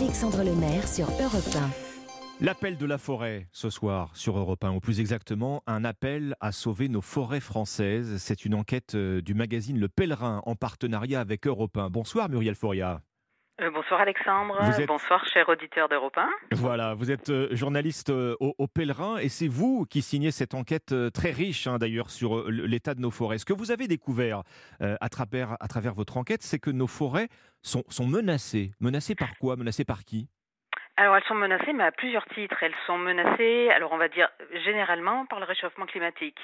Alexandre Lemaire sur Europe 1. L'appel de la forêt ce soir sur Europe 1, ou plus exactement un appel à sauver nos forêts françaises. C'est une enquête euh, du magazine Le Pèlerin en partenariat avec Europe 1. Bonsoir Muriel Foria. Euh, bonsoir Alexandre, bonsoir cher auditeur d'Europe 1. Voilà, vous êtes euh, journaliste euh, au, Pèlerin et c'est vous qui signez cette enquête très riche hein, d'ailleurs sur l'état de nos forêts. Ce que vous avez découvert à, travers, à travers votre enquête, c'est que nos forêts sont, sont menacées. Menacées par quoi? Menacées par qui? Alors elles sont menacées, mais à plusieurs titres. Elles sont menacées, alors on va dire généralement par le réchauffement climatique,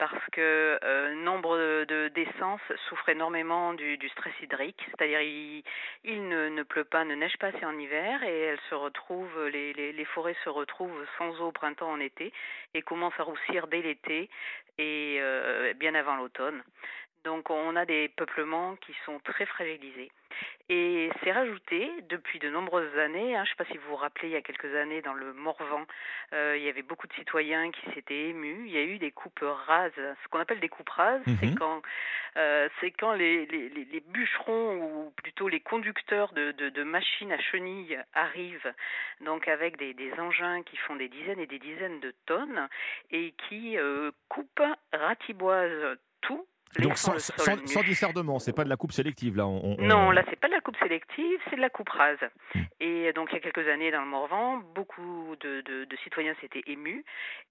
parce que euh, nombre de d'essences souffrent énormément du, stress hydrique, c'est-à-dire il, ne, pleut pas, ne neige pas assez en hiver, et elles se retrouvent, les forêts se retrouvent sans eau au printemps, en été, et commencent à roussir dès l'été et euh, bien avant l'automne. Donc on a des peuplements qui sont très fragilisés. Et c'est rajouté depuis de nombreuses années. Hein, je ne sais pas si vous vous rappelez, il y a quelques années, dans le Morvan, euh, il y avait beaucoup de citoyens qui s'étaient émus. Il y a eu des coupes rases. Ce qu'on appelle des coupes rases, c'est mhm. quand, euh, c'est quand les, les, les, bûcherons ou plutôt les conducteurs de, de, de, machines à chenilles arrivent, donc avec des, des, engins qui font des dizaines et des dizaines de tonnes et qui euh, coupent, ratiboisent tout donc sans, sans, discernement, c'est pas de la coupe sélective là. On, Non, là c'est pas de la coupe sélective, c'est de la coupe rase. Hmm. Et donc il y a quelques années dans le Morvan, beaucoup de, de, citoyens s'étaient émus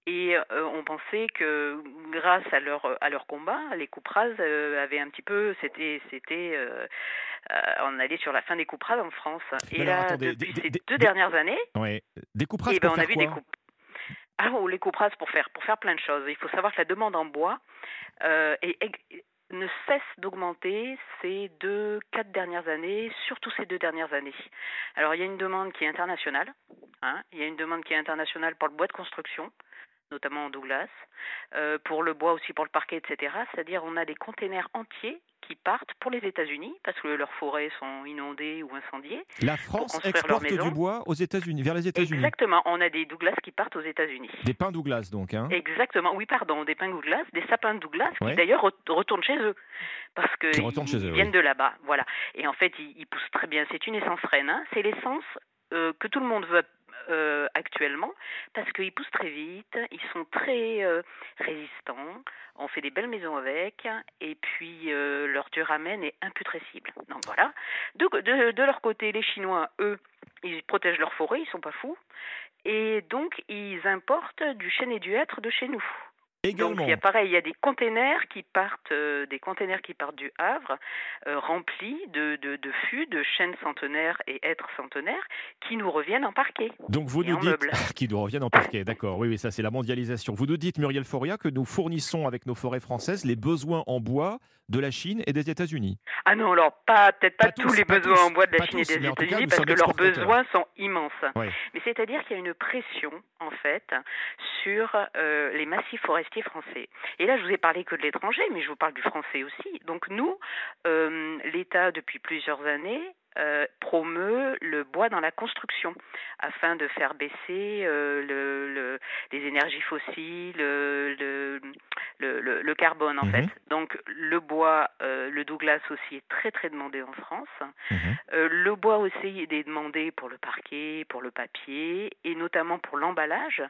et euh, on pensait que grâce à leur à leur combat, les coupes rases euh, avaient un petit peu, c'était c'était euh, on allait sur la fin des coupes rases en France. Et là, depuis ces deux dernières années, ouais. des coupes rases eh ben, on a vu des coupes ah, ou pour faire, pour faire plein de choses. Il faut savoir que la demande en bois euh, ne cesse d'augmenter ces deux, quatre dernières années, surtout ces deux dernières années. Alors il y a une demande qui est internationale, hein, il y a une demande qui est internationale pour le bois de construction, notamment en Douglas, euh, pour le bois aussi pour le parquet, etc. C'est-à-dire on a des containers entiers qui partent pour les États-Unis parce que leurs forêts sont inondées ou incendiées. La France exporte du bois aux États-Unis, vers les États-Unis. Exactement, on a des Douglas qui partent aux États-Unis. Des pins Douglas donc. Hein Exactement, oui pardon, des pins Douglas, des sapins Douglas qui d'ailleurs retournent chez eux parce qu'ils viennent de là-bas, voilà. Et en fait, ils, poussent très bien. C'est une essence reine, hein. c'est l'essence euh, que tout le monde veut euh, actuellement parce qu'ils poussent très vite, ils sont très euh, résistants, on fait des belles maisons avec et puis euh, leur duramen est imputrescible. Donc voilà. De, de, leur côté, les Chinois, eux, ils protègent leur forêt, ils sont pas fous et donc ils importent du chêne et du hêtre de chez nous. Donc il y a pareil, il y a des containers qui partent, euh, des containers qui partent du Havre, euh, remplis de, de, de, fûts, de chênes centenaires et hêtres centenaires, qui nous reviennent en parquet. Donc vous nous dites qui nous reviennent en parquet, d'accord. Oui, oui, ça c'est la mondialisation. Vous nous dites, Muriel Foria, que nous fournissons avec nos forêts françaises les besoins en bois de la Chine et des États-Unis. Ah non, alors pas peut-être pas, tous, les besoins en bois de la Chine et des États-Unis parce que leurs besoins sont immenses. Mais c'est-à-dire qu'il y a une pression en fait sur euh, les massifs forestiers Et là, je vous ai parlé que de l'étranger, mais je vous parle du français aussi. Donc nous, euh, l'État depuis plusieurs années euh, promeut le bois dans la construction afin de faire baisser euh, le, les énergies fossiles, le, le, carbone en mhm. fait. Donc le bois, euh, le Douglas aussi est très très demandé en France. Mhm. le bois aussi est demandé pour le parquet, pour le papier et notamment pour l'emballage.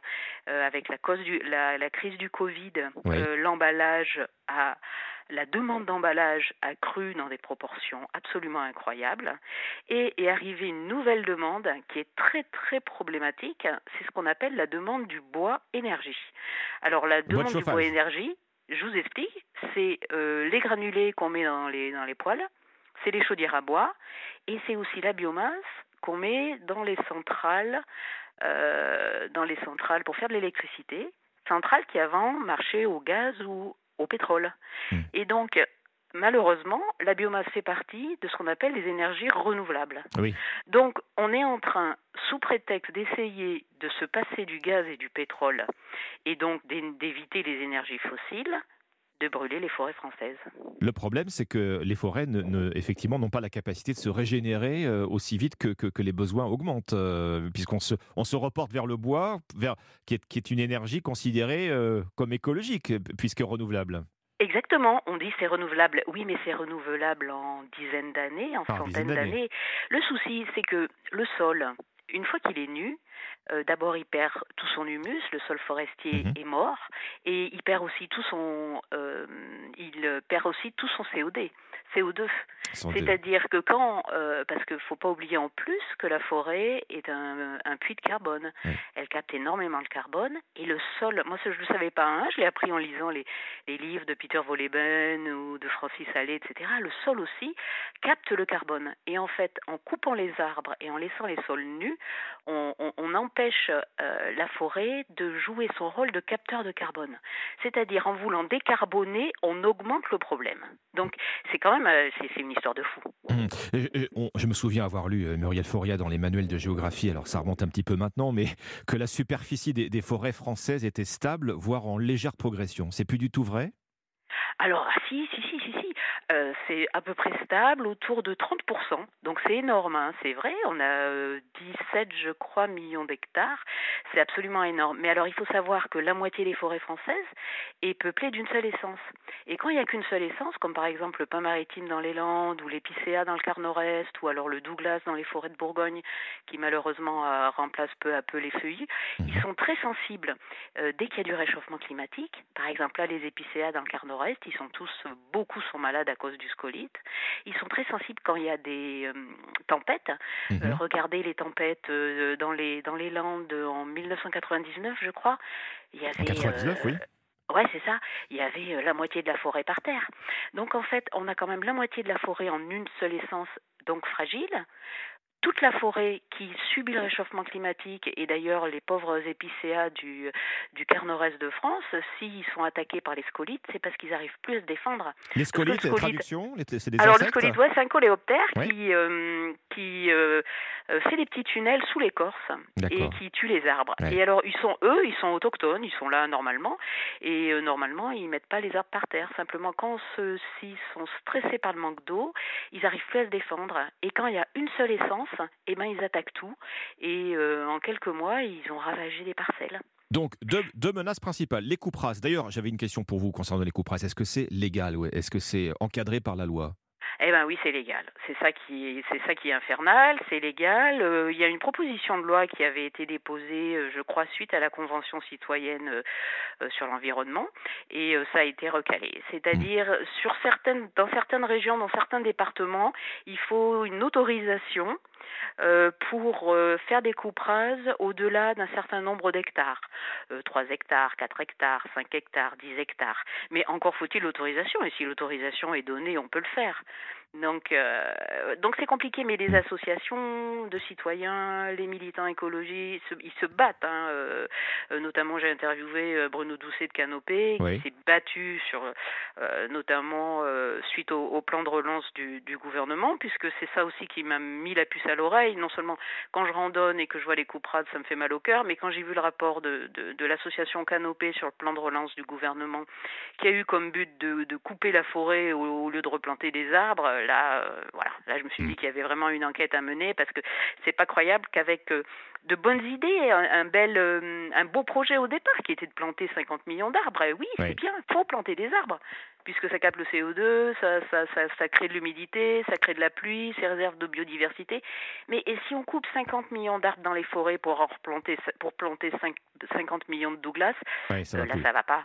avec la, cause du, la, la crise du Covid, l'emballage a la demande d'emballage a cru dans des proportions absolument incroyables et est arrivée une nouvelle demande qui est très très problématique, c'est ce qu'on appelle la demande du bois énergie. Alors la demande du bois énergie, je vous explique, c'est euh, les granulés qu'on met dans les, dans les poêles, c'est les chaudières à bois et c'est aussi la biomasse qu'on met dans les centrales, euh, dans les centrales pour faire de l'électricité, centrales qui avant marchaient au gaz ou au pétrole. Hmm. Et donc, malheureusement, la biomasse fait partie de ce qu'on appelle les énergies renouvelables. Donc, on est en train, sous prétexte d'essayer de se passer du gaz et du pétrole, et donc d'éviter les énergies fossiles, de brûler les forêts françaises. Le problème, c'est que les forêts, ne, effectivement, n'ont pas la capacité de se régénérer euh, aussi vite que, que, les besoins augmentent, euh, puisqu'on se, on se reporte vers le bois, vers, qui, est, qui est une énergie considérée euh, comme écologique, puisque renouvelable. Exactement, on dit c'est renouvelable. Oui, mais c'est renouvelable en dizaines d'années, en centaines d'années. Le souci, c'est que le sol, une fois qu'il est nu, euh, d'abord il perd tout son humus, le sol forestier mhm. est mort, et il perd aussi tout son, euh, il perd aussi tout son COD. CO2. C'est-à-dire que quand, euh, parce qu'il ne faut pas oublier en plus que la forêt est un, puits de carbone. Elle capte énormément le carbone et le sol, moi je ne le savais pas, hein, je l'ai appris en lisant les, les, livres de Peter Volleben ou de Francis Allais, etc. Le sol aussi capte le carbone. Et en fait, en coupant les arbres et en laissant les sols nus, on, on, empêche euh, la forêt de jouer son rôle de capteur de carbone. C'est-à-dire en voulant décarboner, on augmente le problème. Donc c'est quand même euh, c'est une histoire de fou. Mmh. je me souviens avoir lu euh, Muriel Foria dans les manuels de géographie, alors ça remonte un petit peu maintenant, mais que la superficie des forêts françaises était stable, voire en légère progression. C'est plus du tout vrai? Alors, ah, si, si. Euh, c'est à peu près stable, autour de 30%. Donc c'est énorme, hein, c'est vrai. On a 17, euh, je crois, millions d'hectares. C'est absolument énorme. Mais alors, il faut savoir que la moitié des forêts françaises est peuplée d'une seule essence. Et quand il n'y a qu'une seule essence, comme par exemple le pin maritime dans les Landes, ou l'épicéa dans le quart nord-est, ou alors le Douglas dans les forêts de Bourgogne, qui malheureusement euh, remplace peu à peu les feuillus, ils mhm. sont très sensibles. dès qu'il y a du réchauffement climatique, par exemple là, les épicéas dans le quart nord-est, ils sont tous, beaucoup sont malades à cause du scolite. Ils sont très sensibles quand il y a des euh, tempêtes. Euh, mhm. regardez les tempêtes euh, dans, les, dans les Landes en 1999, je crois. Il y avait, 99, oui. Ouais, c'est ça. Il y avait la moitié de la forêt par terre. Donc en fait, on a quand même la moitié de la forêt en une seule essence, donc fragile toute la forêt qui subit le réchauffement climatique et d'ailleurs les pauvres épicéas du, du quart nord-est de France, s'ils sont attaqués par les scolites, c'est parce qu'ils n'arrivent plus à se défendre. Les scolites, la traduction c'est des Alors le scolite, ouais, c'est un coléoptère qui, euh, qui euh, euh, fait des petits tunnels sous l'écorce et qui tue les arbres. Et alors ils sont eux, ils sont autochtones, ils sont là normalement et normalement ils mettent pas les arbres par terre. Simplement quand ceux-ci sont stressés par le manque d'eau, ils arrivent plus à se défendre. Et quand il y a une seule essence eh ben, ils attaquent tout. Et euh, en quelques mois, ils ont ravagé des parcelles. Donc, deux, deux, menaces principales. Les coupes D'ailleurs, j'avais une question pour vous concernant les coupes Est-ce que c'est légal ou Est-ce que c'est encadré par la loi? Eh ben oui, c'est légal. C'est ça qui, c'est ça qui est infernal. C'est légal. Euh, il y a une proposition de loi qui avait été déposée, euh, je crois, suite à la convention citoyenne sur l'environnement, et ça a été recalé. C'est-à-dire, sur certaines, dans certaines régions, dans certains départements, il faut une autorisation pour euh, faire des coupes rases au-delà d'un certain nombre d'hectares. 3 euh, hectares, 4 hectares, 5 hectares, 10 hectares. Mais encore faut-il l'autorisation, et si l'autorisation est donnée, on peut le faire. Donc, euh, donc c'est compliqué, mais les associations de citoyens, les militants écologistes, ils se battent. Hein, euh, notamment, j'ai interviewé euh, Bruno Doucet de Canopé, qui s'est battu sur, notamment suite au, plan de relance du, du gouvernement, puisque c'est ça aussi qui m'a mis la puce à l'oreille. Non seulement quand je randonne et que je vois les couperades, ça me fait mal au cœur, mais quand j'ai vu le rapport de, de, de l'association Canopé sur le plan de relance du gouvernement, qui a eu comme but de, de couper la forêt au lieu de replanter des arbres là, euh, voilà, là je me suis dit mm. qu'il y avait vraiment une enquête à mener parce que c'est pas croyable qu'avec euh, de bonnes idées, un, bel, euh, un beau projet au départ qui était de planter 50 millions d'arbres. Oui, c'est bien, il faut planter des arbres puisque ça capte le CO2, ça, ça, ça, ça crée de l'humidité, ça crée de la pluie, c'est réserve de biodiversité. Mais et si on coupe 50 millions d'arbres dans les forêts pour en replanter, pour planter 5, 50 millions de Douglas, ça euh, là, ça va pas.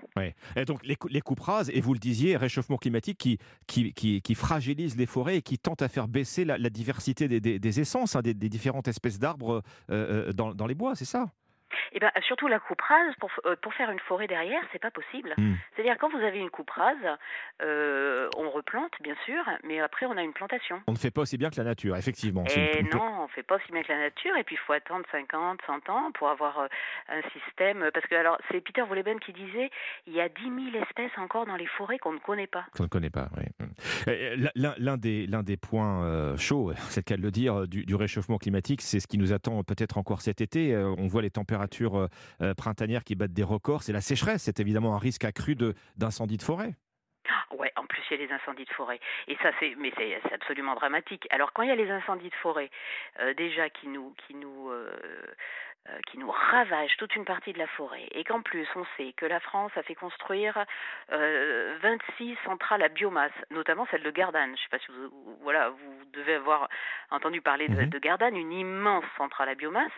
Et donc les, les coupes rases, et vous le disiez, réchauffement climatique qui, qui, qui, qui, fragilise les forêts et qui tente à faire baisser la, la diversité des, des, des essences, hein, des, des, différentes espèces d'arbres euh, euh dans, dans les bois, c'est ça? Eh ben, surtout la coupe rase, pour, euh, pour faire une forêt derrière, c'est pas possible. Hmm. C'est-à-dire quand vous avez une coupe rase, euh, on replante bien sûr, mais après on a une plantation. On ne fait pas aussi bien que la nature, effectivement. Et non, on ne fait pas aussi bien que la nature, et puis il faut attendre 50, 100 ans pour avoir euh, un système. Parce que alors c'est Peter Volleben qui disait, il y a 10 000 espèces encore dans les forêts qu'on ne connaît pas. Qu'on ne connaît pas, oui. Hmm. L'un des, des points chauds, c'est le cas de le dire, du, du réchauffement climatique, c'est ce qui nous attend peut-être encore cet été. On voit les températures euh, euh, printanières qui battent des records, c'est la sécheresse. C'est évidemment un risque accru d'incendie de, forêt. Ah, ouais, en plus il y a les incendies de forêt. Et ça c'est mais c'est absolument dramatique. Alors quand il y a les incendies de forêt, euh, déjà qui nous qui nous qui nous ravage toute une partie de la forêt, et qu'en plus on sait que la France a fait construire euh, 26 centrales à biomasse, notamment celle de Gardanne. Je ne sais pas si vous, voilà, vous devez avoir entendu parler de, mhm. de Gardanne, une immense centrale à biomasse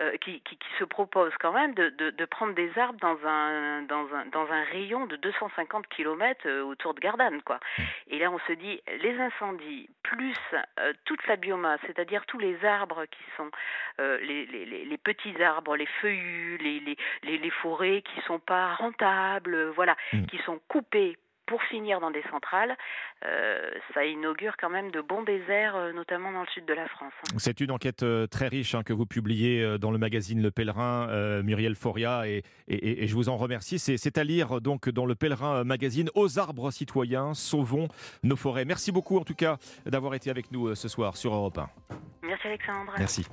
euh, qui, qui, qui, se propose quand même de, de, de, prendre des arbres dans un, dans un, dans un rayon de 250 km euh, autour de Gardanne. Quoi. Et là on se dit, les incendies, plus toute la biomasse, c'est-à-dire tous les arbres qui sont les, les, les petits petits arbres, les feuillus, les, les, les, forêts qui sont pas rentables, voilà, mm. qui sont coupées pour finir dans des centrales, euh, ça inaugure quand même de bons déserts, euh, notamment dans le sud de la France. Hein. C'est une enquête euh, très riche hein, que vous publiez dans le magazine Le Pèlerin, Muriel Foria, et, et, et, je vous en remercie. C'est à lire donc dans Le Pèlerin magazine Aux arbres citoyens, sauvons nos forêts. Merci beaucoup en tout cas d'avoir été avec nous ce soir sur Europe 1. Merci Alexandre. Merci.